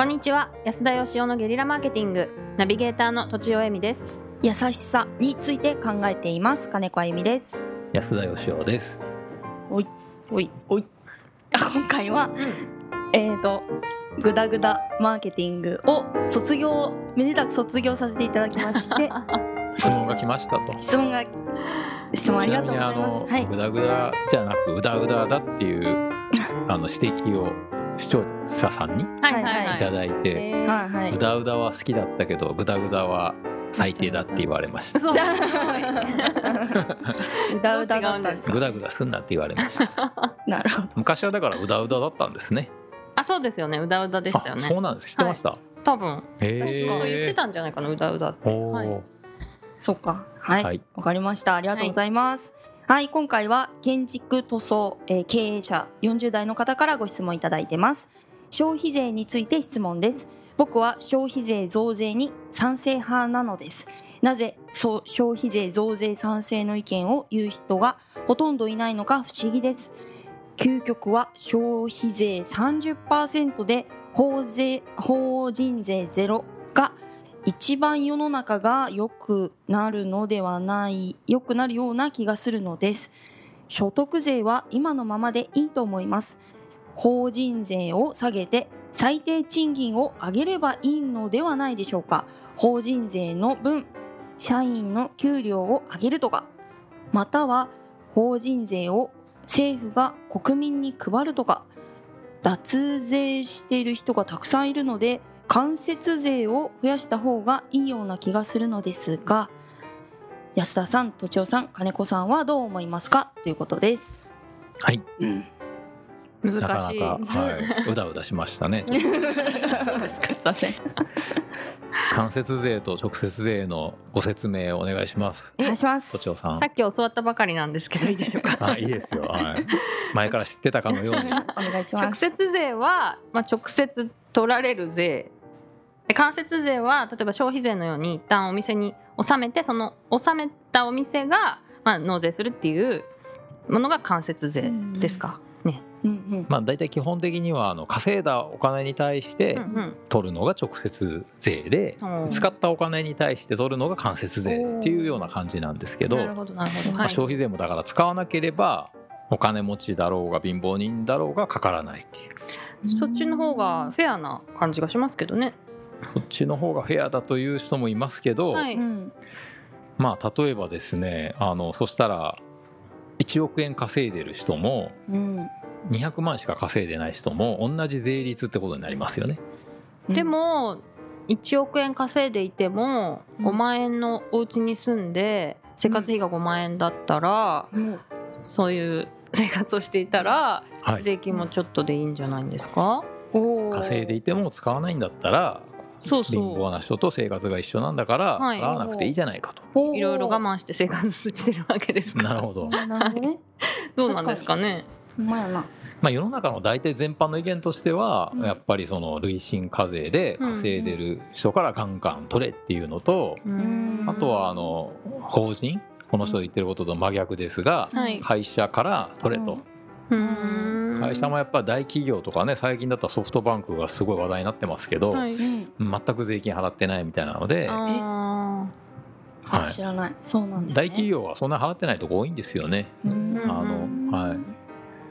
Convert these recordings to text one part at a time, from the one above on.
こんにちは。安田義雄のゲリラマーケティング。ナビゲーターの土地尾恵美です。優しさについて考えています。金子あゆみです。安田義雄です。おい。おい。おい。あ今回はうん。えーとグダグダマーケティングを卒業めでたく卒業させていただきまして。質問が来ましたと。質問が質問ありがとうございます。はい。グダグダじゃなくうだうだだっていうあの指摘を視聴者さんにいはいはいはい。ただいて、うだうだは好きだったけどグダグダは最低だって言われました。そうだうだだったんでどう違うんですか？グダグダすんなって言われました。なるほど。昔はだからうだうだだったんですね。あそうですよね。うだうだでしたよあ、ねそうなんです。知ってました？多分。へそうそう言ってたんじゃないかなうだうだって。そっか。はい。わ、はい。かりました。ありがとうございます。はい、はい今回は建築塗装、えー経営者40代の方からご質問いただいてます。消費税について質問です。僕は消費税増税に賛成派なのです。なぜそう消費税増税賛成の意見を言う人がほとんどいないのか不思議です。究極は消費税30%で法税法人税ゼロが一番世の中が良くなるのではない良くなるような気がするのです。所得税は今のままでいいと思います。法人税を下げて最低賃金を上げればいいのではないでしょうか。法人税の分社員の給料を上げるとかまたは法人税を政府が国民に配るとか脱税している人がたくさんいるので間接税を増やした方がいいような気がするのですが安田さん、都庁さん、金子さんはどう思いますか？ということです。はい。うん、難しいなか、はい、うだうだしましたね。そうですか。すいません。間接税と直接税のご説明をお願いします。お願いします。都庁さんさ。っき教わったばかりなんですけどいいでしょうか？あ、いいですよ。はい。前から知ってたかのように。お願いします。直接税は、まあ、直接取られる税で間接税は例えば消費税のように一旦お店に納めてその納めたお店が、まあ、納税するっていうものが間接税ですか、ね、うんうん。まあ大体基本的にはあの稼いだお金に対してうんうん。取るのが直接税で、うん使ったお金に対して取るのが間接税っていうような感じなんですけど、消費税もだから使わなければお金持ちだろうが貧乏人だろうがかからないっていう。そっちの方がフェアな感じがしますけどね。そっちの方がフェアだという人もいますけど、はい。うん。まあ例えばですねあのそしたら1億円稼いでる人もうん。200万しか稼いでない人も同じ税率ってことになりますよね。でも1億円稼いでいてもうん5万円のお家に住んで生活費が5万円だったら、うん、そういう生活をしていたらはい、税金もちょっとでいいんじゃないんですか？おー稼いでいても使わないんだったらそう貧乏そな人と生活が一緒なんだからはい。払わなくていいじゃないかと。いろいろ我慢して生活してるわけですか。ら なるほど。なるほどうなんですかね。まやな。まあ、世の中の大体全般の意見としては、うん。やっぱりその累進課税で稼いでる人からガンガン取れっていうのと、うん。あとはあの法人この人が言ってることと真逆ですが、はい。会社から取れと、うん会社もやっぱ大企業とかね最近だったらソフトバンクがすごい話題になってますけど、はいうん。全く税金払ってないみたいなので、あはいあ知らない。そうなんですね。大企業はそんな払ってないとこ多いんですよね。うん。うんあのはい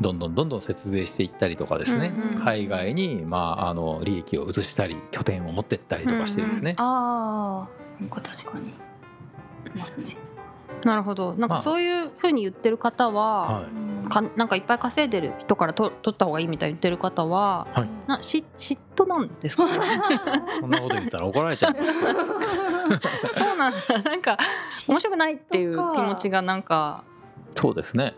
どんどんどんどん節税していったりとかですね、うんうん海外に、まあ、あの利益を移したり拠点を持ってったりとかしてですね、ああ、なんか確かに。いますね。ーなるほどなんまあかそういうふうに言ってる方は、はかなんかいっぱい稼いでる人からと取った方がいいみたいに言ってる方ははい。なし嫉妬なんですか？ねい、そんなこと言ったら怒られちゃう。そうなんだ。なんか面白くないっていう気持ちがなんかそうですね。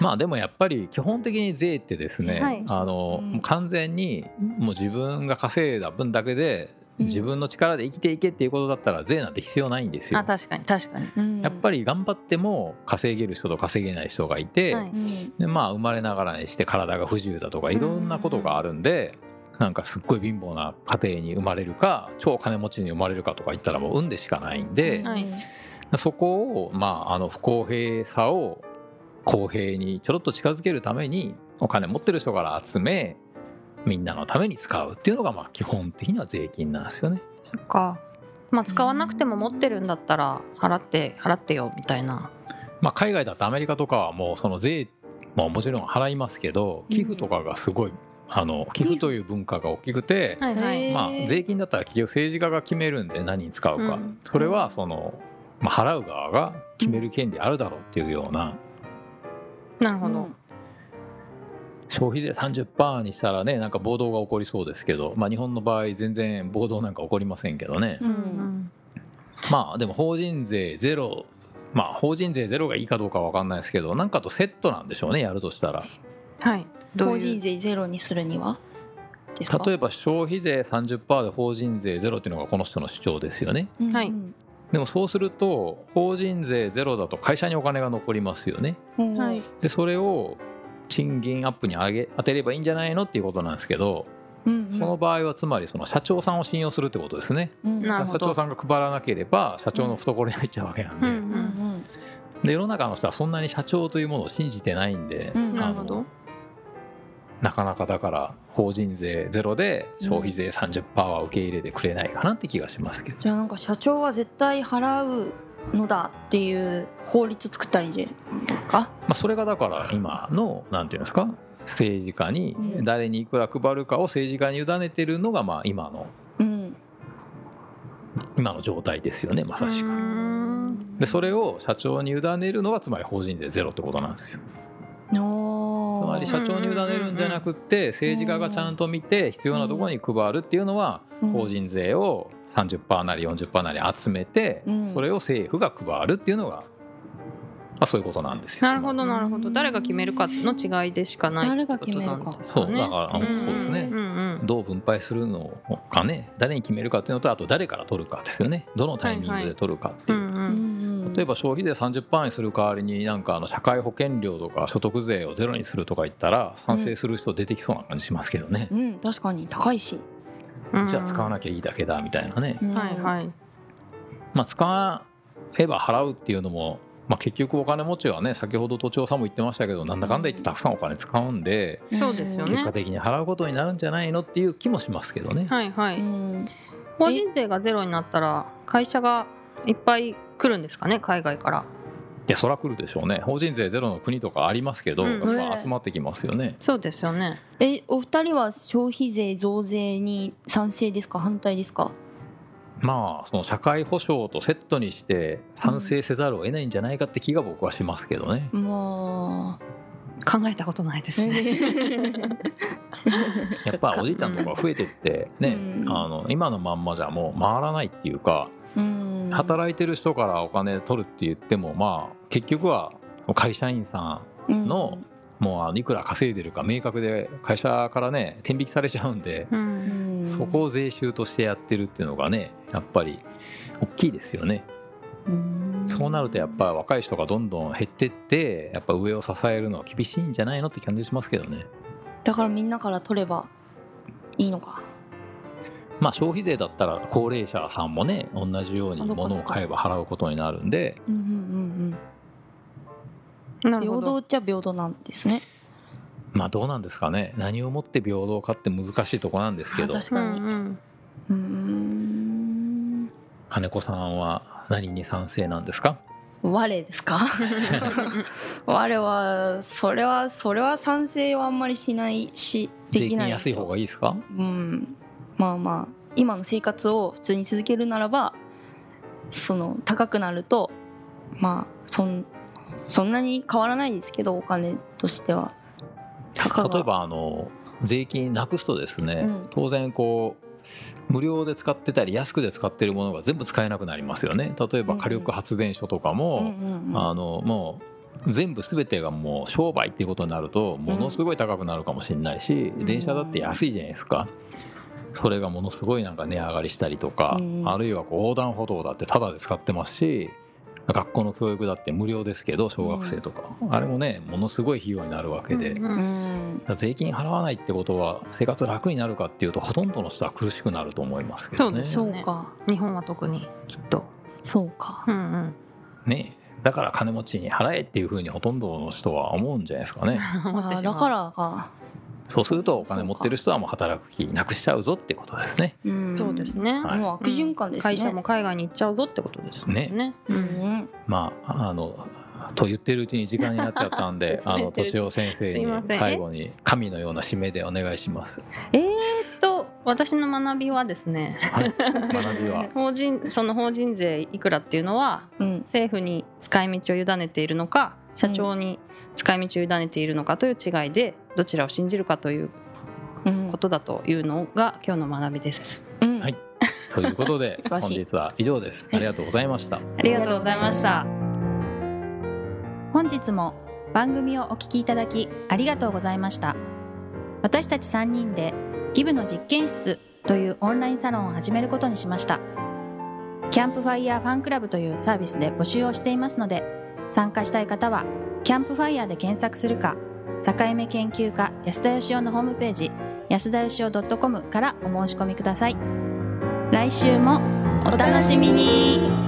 まあでもやっぱり基本的に税ってですね、はい。あの完全にもう自分が稼いだ分だけでうん自分の力で生きていけっていうことだったら税なんて必要ないんですよ。あ。確かに確かに、うん。やっぱり頑張っても稼げる人と稼げない人がいて、はい。うん。でまあ生まれながらにして体が不自由だとかいろんなことがあるんで、なんかすっごい貧乏な家庭に生まれるか超金持ちに生まれるかとか言ったらもう運でしかないんで、はい。そこをまああの不公平さを公平にちょろっと近づけるためにお金持ってる人から集めみんなのために使うっていうのがまあ基本的には税金なんですよね。そっか。まあ使わなくても持ってるんだったら払って払ってよみたいな。まあ、海外だとアメリカとかはもうその税ももちろん払いますけど寄付とかがすごいあの寄付という文化が大きくて、はいはい。まあ、税金だったら結局政治家が決めるんで何に使うか、うん。それはその、まあ、払う側が決める権利あるだろうっていうような。なるほど、消費税30%にしたらねなんか暴動が起こりそうですけど、まあ、日本の場合全然暴動なんか起こりませんけどね、ううん。んまあでも法人税ゼロまあ法人税ゼロがいいかどうかは分かんないですけどなんかとセットなんでしょうねやるとしたら。はい。どういう？法人税ゼロにするには？ですか？例えば消費税30%で法人税ゼロっていうのがこの人の主張ですよね。うんはい。でもそうすると法人税ゼロだと会社にお金が残りますよね。うんはい。でそれを賃金アップに上げ当てればいいんじゃないのっていうことなんですけどうんうん。その場合はつまりその社長さんを信用するってことですね。うん社長さんが配らなければ社長の懐に入っちゃうわけなんで,、うんうんうん。で世の中の人はそんなに社長というものを信じてないんで、うん。なるほど。なかなかだから法人税ゼロで消費税30%は受け入れてくれないかなって気がしますけど、じゃあなんか社長は絶対払うのだっていう法律作ったらいいんじゃないですか？まあ、それがだから今のなんていうんですか？政治家にうん。誰にいくら配るかを政治家に委ねてるのがまあ今の。うん。今の状態ですよねまさしく。ん。でそれを社長に委ねるのがつまり法人税ゼロってことなんですよ。つまり社長に委ねるんじゃなくって政治家がちゃんと見て必要なところに配るっていうのはうん法人税を30%なり40%なり集めてうん。それを政府が配るっていうのが、まあ、そういうことなんですよ。なるほどなるほど。誰が決めるかの違いでしかない誰が決めるかってことなんですそうねだから、うんそうですね。どう分配するのかね。誰に決めるかっていうのとあと誰から取るかですよね。どのタイミングで取るかっていう、例えば消費税30%にする代わりになんかあの社会保険料とか所得税をゼロにするとか言ったら賛成する人出てきそうな感じしますけどね、うん。確かに高いし、うん。じゃあ使わなきゃいいだけだみたいなね、うん。はいはい。まあ使えば払うっていうのも、まあ、結局お金持ちはね先ほど都庁さんも言ってましたけどなんだかんだ言ってたくさんお金使うんでそうですよね。結果的に払うことになるんじゃないのっていう気もしますけどね。はいはい。うん。法人税がゼロになったら会社がいっぱい来るんですかね海外から。いやそら来るでしょうね。法人税ゼロの国とかありますけど、うん。やっぱ集まってきますよね。そうですよね。えお二人は消費税増税に賛成ですか？反対ですか？まあその社会保障とセットにして賛成せざるを得ないんじゃないかって気が僕はしますけどね。ま考えたことないですあね。やっぱおじいちゃんとか増えてってね、うん。あの今のまんまじゃもう回らないっていうかうん働いてる人からお金取るって言ってもまあ結局は会社員さんのもうあのいくら稼いでるか明確で会社からね天引きされちゃうんでそこを税収としてやってるっていうのがねやっぱり大きいですよね。うん。そうなるとやっぱり若い人がどんどん減ってってやっぱ上を支えるのは厳しいんじゃないのって感じしますけどね。だからみんなから取ればいいのかまあ消費税だったら高齢者さんもね同じように物を買えば払うことになるんで。うんうんうんうん。平なるほど。等っちゃ平等なんですね。まあどうなんですかね。何をもって平等かって難しいとこなんですけど。あ確かに。うん。金子さんは何に賛成なんですか？我ですか？我はそれはそれは賛成はあんまりしないしで税きないですよ。金安い方がいいですか？うんまあまあ今の生活を普通に続けるならばその高くなるとまあそんそんなに変わらないですけどお金としては。例えばあの税金なくすとですね、うん。当然こう無料で使ってたり安くで使ってるものが全部使えなくなりますよね。例えば火力発電所とかも、うんうんうん。あのもう全部全てがもう商売っていうことになるとものすごい高くなるかもしれないし、うん。電車だって安いじゃないですか。それがものすごいなんか値上がりしたりとか、うんあるいはこう横断歩道だってタダで使ってますし学校の教育だって無料ですけど小学生とか、あれもねものすごい費用になるわけで、うんうん。ら税金払わないってことは生活楽になるかっていうとほとんどの人は苦しくなると思いますけどね。そうか。日本は特にきっと。そうか。うんうん。ね。だから金持ちに払えっていうふうにほとんどの人は思うんじゃないですかね。だからかそうするとお金持ってる人はもう働く気なくしちゃうぞってことですね。うん。そうですね、はい。もう悪循環ですね。会社も海外に行っちゃうぞってことですねね。ううん。んまああのと言ってるうちに時間になっちゃったんで あの説明してるとちお先生に最後に神のような締めでお願いします。えーっと私の学びはですねはい、学びは？法人その法人税いくらっていうのはうん。政府に使い道を委ねているのか社長に使い道を委ねているのかという違いでどちらを信じるかといううんことだというのが今日の学びです。うんはいということで 本日は以上です。ありがとうございました。ありがとうございました。本日も番組をお聞きいただきありがとうございました私たち3人でギブの実験室というオンラインサロンを始めることにしましたキャンプファイヤーファンクラブというサービスで募集をしていますので参加したい方はキャンプファイヤーで検索するか境目研究家安田佳生のホームページ安田義雄 .com からお申し込みください。来週もお楽しみに。